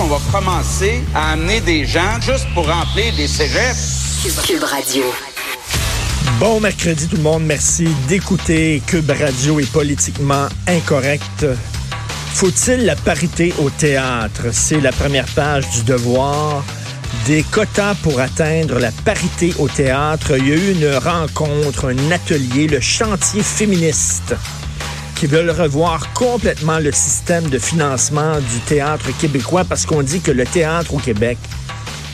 Qu'on va commencer à amener des gens juste pour remplir des cégeps. Cube Radio. Bon mercredi tout le monde, merci d'écouter Cube Radio est politiquement incorrect. Faut-il la parité au théâtre? C'est la première page du devoir. Des quotas pour atteindre la parité au théâtre. Il y a eu une rencontre, un atelier, le chantier féministe qui veulent revoir complètement le système de financement du théâtre québécois parce qu'on dit que le théâtre au Québec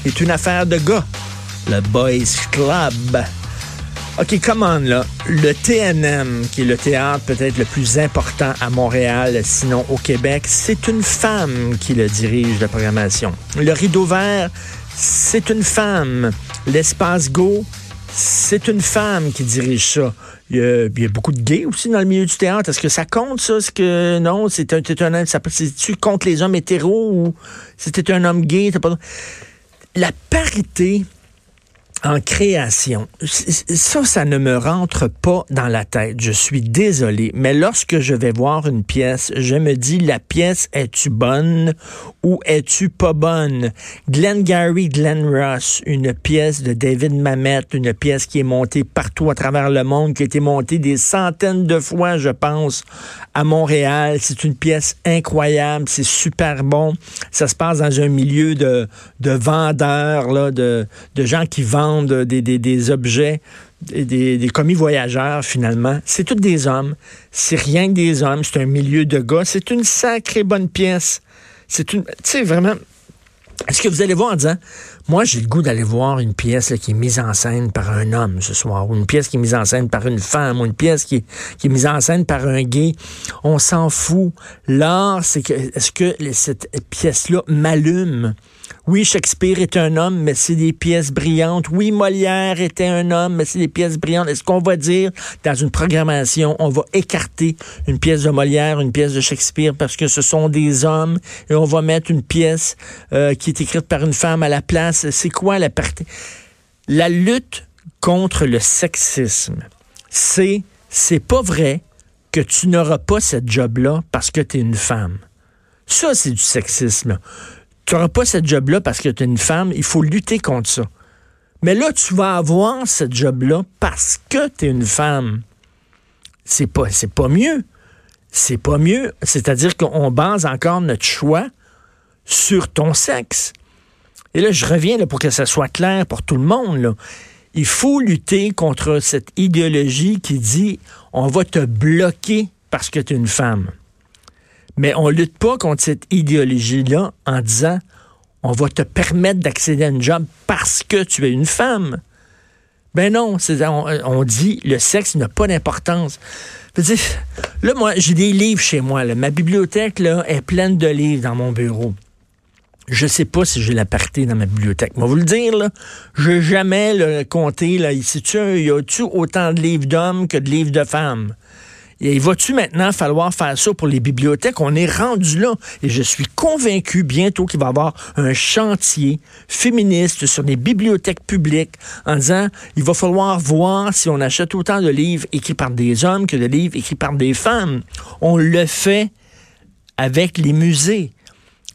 est une affaire de gars. Le Boys Club. OK, come on, là. Le TNM, qui est le théâtre peut-être le plus important à Montréal, sinon au Québec, c'est une femme qui le dirige, la programmation. Le Rideau Vert, c'est une femme. L'espace Go, c'est une femme qui dirige ça. Il y, a, beaucoup de gays aussi dans le milieu du théâtre. Est-ce que ça compte, ça? Est-ce que non? C'est un, un, c'est-tu contre les hommes hétéros ou c'était un homme gay? La parité en création, ça, ça ne me rentre pas dans la tête. Je suis désolé, mais lorsque je vais voir une pièce, je me dis, la pièce, es-tu bonne ou es-tu pas bonne? Glenn Gary, Glenn Ross, une pièce de David Mamet, une pièce qui est montée partout à travers le monde, qui a été montée des centaines de fois, je pense, à Montréal. C'est une pièce incroyable, c'est super bon. Ça se passe dans un milieu de, de vendeurs, là, de, de gens qui vendent des, objets, des, commis voyageurs, finalement. C'est tous des hommes. C'est rien que des hommes. C'est un milieu de gars. C'est une sacrée bonne pièce. C'est une. Tu sais, vraiment. Est-ce que vous allez voir en disant, moi, j'ai le goût d'aller voir une pièce qui est mise en scène par un homme ce soir, ou une pièce qui est mise en scène par une femme, ou une pièce qui est, qui est mise en scène par un gay. On s'en fout. L'art, c'est que, est-ce que cette pièce-là m'allume? Oui, Shakespeare est un homme, mais c'est des pièces brillantes. Oui, Molière était un homme, mais c'est des pièces brillantes. Est-ce qu'on va dire dans une programmation, on va écarter une pièce de Molière, une pièce de Shakespeare parce que ce sont des hommes et on va mettre une pièce euh, qui est écrite par une femme à la place? C'est quoi la partie? La lutte contre le sexisme, c'est c'est pas vrai que tu n'auras pas cette job-là parce que tu es une femme. Ça, c'est du sexisme tu n'auras pas cette job-là parce que tu es une femme. Il faut lutter contre ça. Mais là, tu vas avoir cette job-là parce que tu es une femme. C'est pas, c'est pas mieux. C'est pas mieux. C'est-à-dire qu'on base encore notre choix sur ton sexe. Et là, je reviens pour que ça soit clair pour tout le monde. Il faut lutter contre cette idéologie qui dit on va te bloquer parce que tu es une femme. Mais on lutte pas contre cette idéologie-là en disant on va te permettre d'accéder à une job parce que tu es une femme. Ben non, on, on, dit le sexe n'a pas d'importance. Là, moi, j'ai des livres chez moi. Là. Ma bibliothèque là, est pleine de livres dans mon bureau. Je sais pas si j'ai la parité dans ma bibliothèque. Moi, vous le dire, là, je jamais le compté, là, ici, y a-tu autant de livres d'hommes que de livres de femmes? Et va-tu maintenant falloir faire ça pour les bibliothèques? On est rendu là. Et je suis convaincu bientôt qu'il va y avoir un chantier féministe sur les bibliothèques publiques en disant il va falloir voir si on achète autant de livres écrits par des hommes que de livres écrits par des femmes. On le fait avec les musées.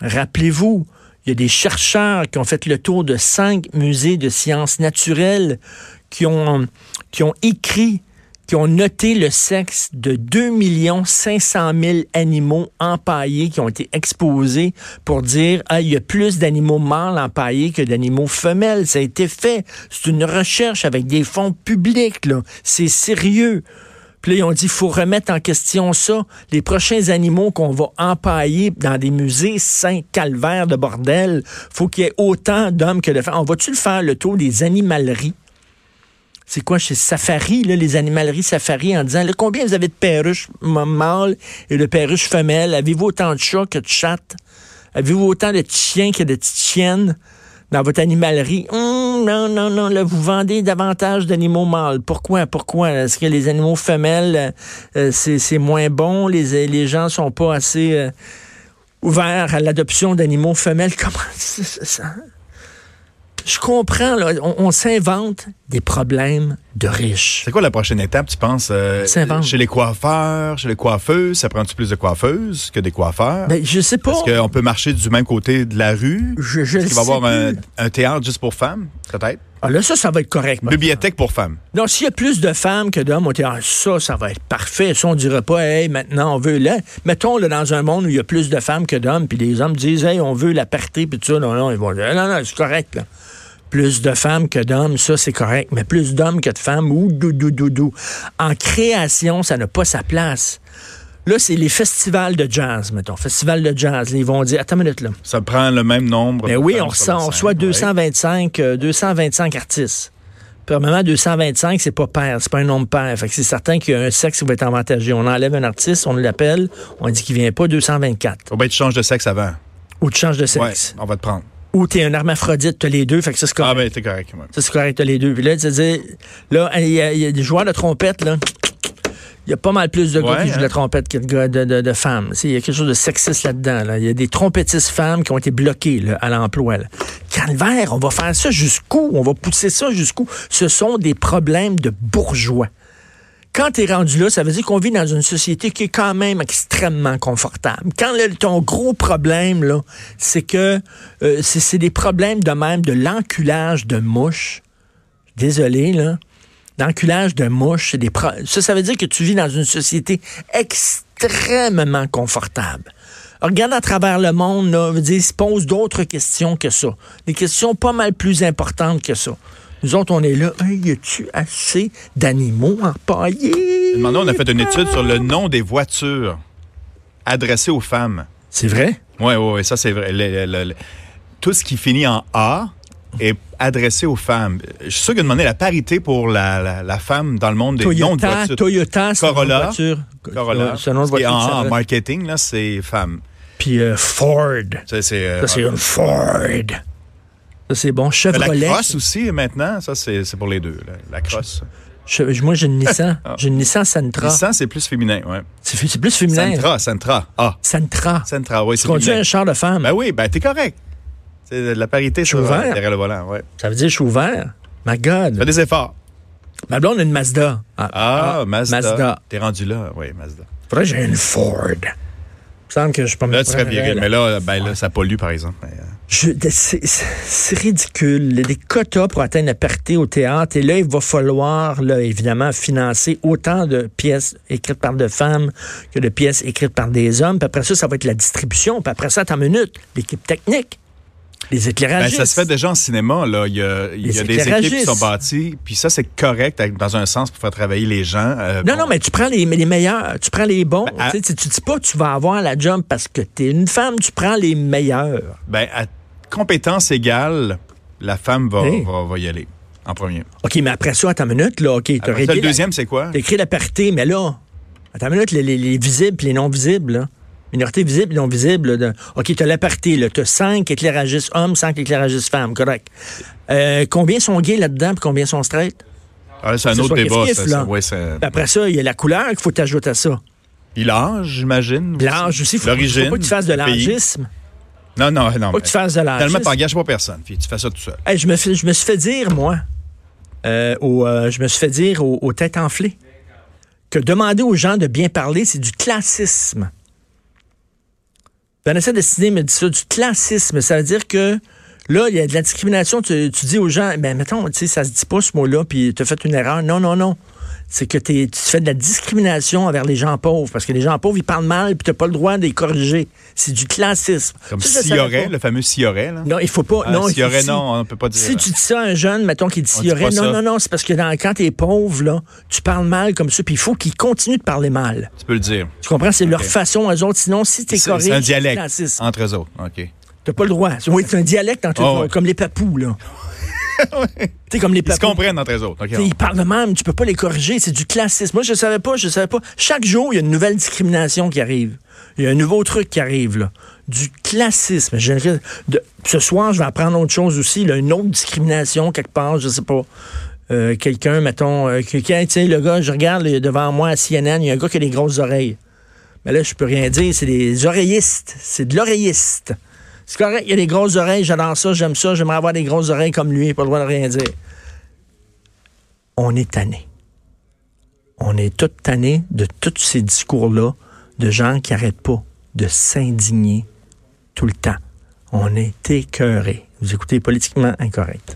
Rappelez-vous, il y a des chercheurs qui ont fait le tour de cinq musées de sciences naturelles qui ont, qui ont écrit qui ont noté le sexe de 2 500 000 animaux empaillés qui ont été exposés pour dire ah, il y a plus d'animaux mâles empaillés que d'animaux femelles. Ça a été fait. C'est une recherche avec des fonds publics. C'est sérieux. Puis là, ils ont dit, faut remettre en question ça. Les prochains animaux qu'on va empailler dans des musées Saint-Calvaire de bordel, faut qu'il y ait autant d'hommes que de femmes. On va-tu le faire, le tour des animaleries? C'est quoi chez Safari, les animaleries Safari, en disant combien vous avez de perruches mâles et de perruches femelles? Avez-vous autant de chats que de chattes? Avez-vous autant de chiens que de petites chienne dans votre animalerie? Hum, non, non, non, là, vous vendez davantage d'animaux mâles. Pourquoi? Pourquoi? Est-ce que les animaux femelles, euh, c'est, c'est moins bon? Les, les gens sont pas assez euh, ouverts à l'adoption d'animaux femelles? Comment ça? Je comprends, là, on, on s'invente des problèmes de riches. C'est quoi la prochaine étape, tu penses? euh, chez les coiffeurs, chez les coiffeuses, ça prend-tu plus de coiffeuses que des coiffeurs? Ben, je sais pas. Est-ce qu'on peut marcher du même côté de la rue? Je, je Est-ce qu'il va y avoir un, théâtre juste pour femmes, peut-être? Ah, là, ça, ça va être correct. Bibliothèque pour femmes. Donc, s'il y a plus de femmes que d'hommes, dit, ah, ça, ça va être parfait. Ça, on dirait pas, hey, maintenant, on veut, là, mettons, là, dans un monde où il y a plus de femmes que d'hommes, puis les hommes disent, hey, on veut la parité, puis tout ça, non, non, ils vont dire, non, non, c'est correct, là. Plus de femmes que d'hommes, ça, c'est correct. Mais plus d'hommes que de femmes, ou dou, dou, dou, dou. En création, ça n'a pas sa place. Là, c'est les festivals de jazz, mettons. Festival de jazz. ils vont dire, attends une minute, là. Ça prend le même nombre. Ben de oui, on, reçoit, la on scène, reçoit ouais. 225, euh, 225 artistes. Premièrement, 225, c'est pas pair, c'est pas un nombre pair. Fait que c'est certain qu'il y a un sexe qui va être avantagé. On enlève un artiste, on l'appelle, on dit qu'il vient pas 224. Faut bien tu changes de sexe avant. Ou tu changes de Ouais, sexe. on va te prendre. Ou t'es un hermaphrodite, t'as les deux, fait que ça c'est correct. Ah ben, t'es correct. ouais. Ça, c'est correct, t'as les deux. Puis là, tu sais, là, il y, a- il y a des joueurs de trompette, là. Il y a pas mal plus de gars Ouais, qui jouent de hein. la trompette que de, gars- de, de- de femmes. Il y a quelque chose de sexiste là-dedans. Là. Il y a des trompettistes femmes qui ont été bloquées là, à l'emploi. Calvaire, on va faire ça jusqu'où? On va pousser ça jusqu'où? Ce sont des problèmes de bourgeois. Quand tu es rendu là, ça veut dire qu'on vit dans une société qui est quand même extrêmement confortable. Quand ton gros problème, c'est que euh, c'est des problèmes de même de l'enculage de mouches. Désolé, là. L'enculage de mouches, c'est des pro- ça, ça veut dire que tu vis dans une société extrêmement confortable. Regarde à travers le monde, là, se pose d'autres questions que ça. Des questions pas mal plus importantes que ça. Nous autres, on est là. Hey, y a-tu assez d'animaux empaillés? Demandons, on a fait une étude sur le nom des voitures adressées aux femmes. C'est vrai? Oui, oui, oui, ça c'est vrai. Le- le- le- tout ce qui finit en A est adressé aux femmes. Je suis sûr que demander la parité pour la, la, la femme dans le monde des noms de Toyota, voitures. Toyota, Corolla. voiture. Corolla. C'est voiture. en A ça en reste. marketing, là, c'est femme. Puis euh, Ford. Ça, c'est, euh, Ça, c'est une Ford. Ça, c'est bon. la Chevrolet. crosse aussi, maintenant, ça, c'est c'est pour les deux. là. La crosse. che- moi, j'ai une Nissan. Ah. J'ai une Nissan Sentra. Nissan, c'est plus féminin, ouais. C'est plus féminin. Sentra, Sentra. Ah, Sentra. Sentra, oui, Tu c'est conduis féminin. un char de femme. Ben oui, ben t'es correct. C'est la parité Je ouvert. derrière le volant, ouais. Ça veut dire je suis ouvert. My God. Fais des efforts. Ma blonde a une Mazda. Ah, Mazda. Mazda. T'es rendu là, oui, Mazda. Faudrait que j'ai une Ford. Il me semble que je suis pas Là, tu serais viril. Mais là, ben là, ça pollue, par exemple. Mais, euh, Je- c'est ridicule. Il y a des quotas pour atteindre la parité au théâtre. Et là, il va falloir, là, évidemment, financer autant de pièces écrites par des femmes que de pièces écrites par des hommes. Puis après ça, ça va être la distribution. Puis après ça, une minute, l'équipe technique, les Ben, éclairagistes. ça se fait déjà en cinéma. Là. Il y a, il y Les a des équipes qui sont bâties. Puis ça, c'est correct dans un sens pour faire travailler les gens. euh, Non, bon. non, mais tu prends les, les meilleurs, tu prends les bons. Ben, à- Tu tu dis pas tu vas avoir la job parce que tu es une femme, tu prends les meilleurs. Ben, à compétence égale, la femme va, Hey. va, va y aller en premier. OK, mais après ça, attends une minute, là, OK, t'as ça, réglé le deuxième, c'est quoi? T'as écrit la parité, mais là, attends une minute, les, les- les visibles et les non visibles, là. Minorité visible et non visible. là, OK, t'as la parité, là. T'as cinq éclairagistes hommes, cinq éclairagistes femmes, correct. Euh, combien sont gays là-dedans, puis combien sont straight? Ah, c'est un autre débat. ça, là. Ouais, après ça, il y a la couleur qu'il faut t'ajouter à ça. Puis l'âge, j'imagine. L'âge aussi, faut, L'origine. faut pas que tu fasses de l'âgisme. Non, non, non. Mais que tu fasses de Tellement, l'âgisme. t'engages pas personne. Puis tu fais ça tout seul. Hey, je, me je me suis fait dire, moi, euh, au, euh, je me suis fait dire aux, aux têtes enflées, que demander aux gens de bien parler, c'est du classisme. Vanessa Destiné me dit ça, du classisme. Ça veut dire que là, il y a de la discrimination. Tu, tu dis aux gens, ben mettons, tu sais, ça se dit pas ce mot-là, puis tu as fait une erreur. Non, non, non. C'est que t'es- tu fais de la discrimination envers les gens pauvres, parce que les gens pauvres, ils parlent mal, puis tu pas le droit de les corriger. C'est du classisme. Comme s'il y aurait, le fameux s'il y aurait. Là. Non, il faut pas. Ah, non, il s'il y faut- aurait, si- non, on ne peut pas dire. si tu dis ça à un jeune, mettons, qui dit s'il y aurait. Non, ça. non, non, c'est parce que dans, quand t'es pauvre, là, tu parles mal comme ça, puis il faut qu'ils continuent de parler mal. Tu peux le dire. Tu comprends? C'est leur façon, eux autres. Sinon, si t'es C'est correct, c'est un c'est dialecte classisme. entre eux autres. OK. T'as pas le droit. Oui, c'est un dialecte entre Oh, ouais. comme les papous, là. Sais, comme les Ils se comprennent entre eux autres. On- Ils parlent de même, tu peux pas les corriger, c'est du classisme. Moi, je savais pas, je savais pas. Chaque jour, il y a une nouvelle discrimination qui arrive. Il y a un nouveau truc qui arrive, là. du classisme. Je- de- ce soir, je vais apprendre autre chose aussi, là, une autre discrimination quelque part, je sais pas. Euh, quelqu'un, mettons, euh, quelqu'un, tu sais, le gars, je regarde là, devant moi à CNN, il y a un gars qui a des grosses oreilles. Mais là, je peux rien dire, c'est des oreillistes. C'est de l'oreilliste. C'est correct, il y a des grosses oreilles, j'adore ça, j'aime ça, j'aimerais avoir des grosses oreilles comme lui, pas le droit de rien dire. On est tanné. On est tout tanné de tous ces discours-là de gens qui n'arrêtent pas de s'indigner tout le temps. On est écœuré. Vous écoutez politiquement incorrect.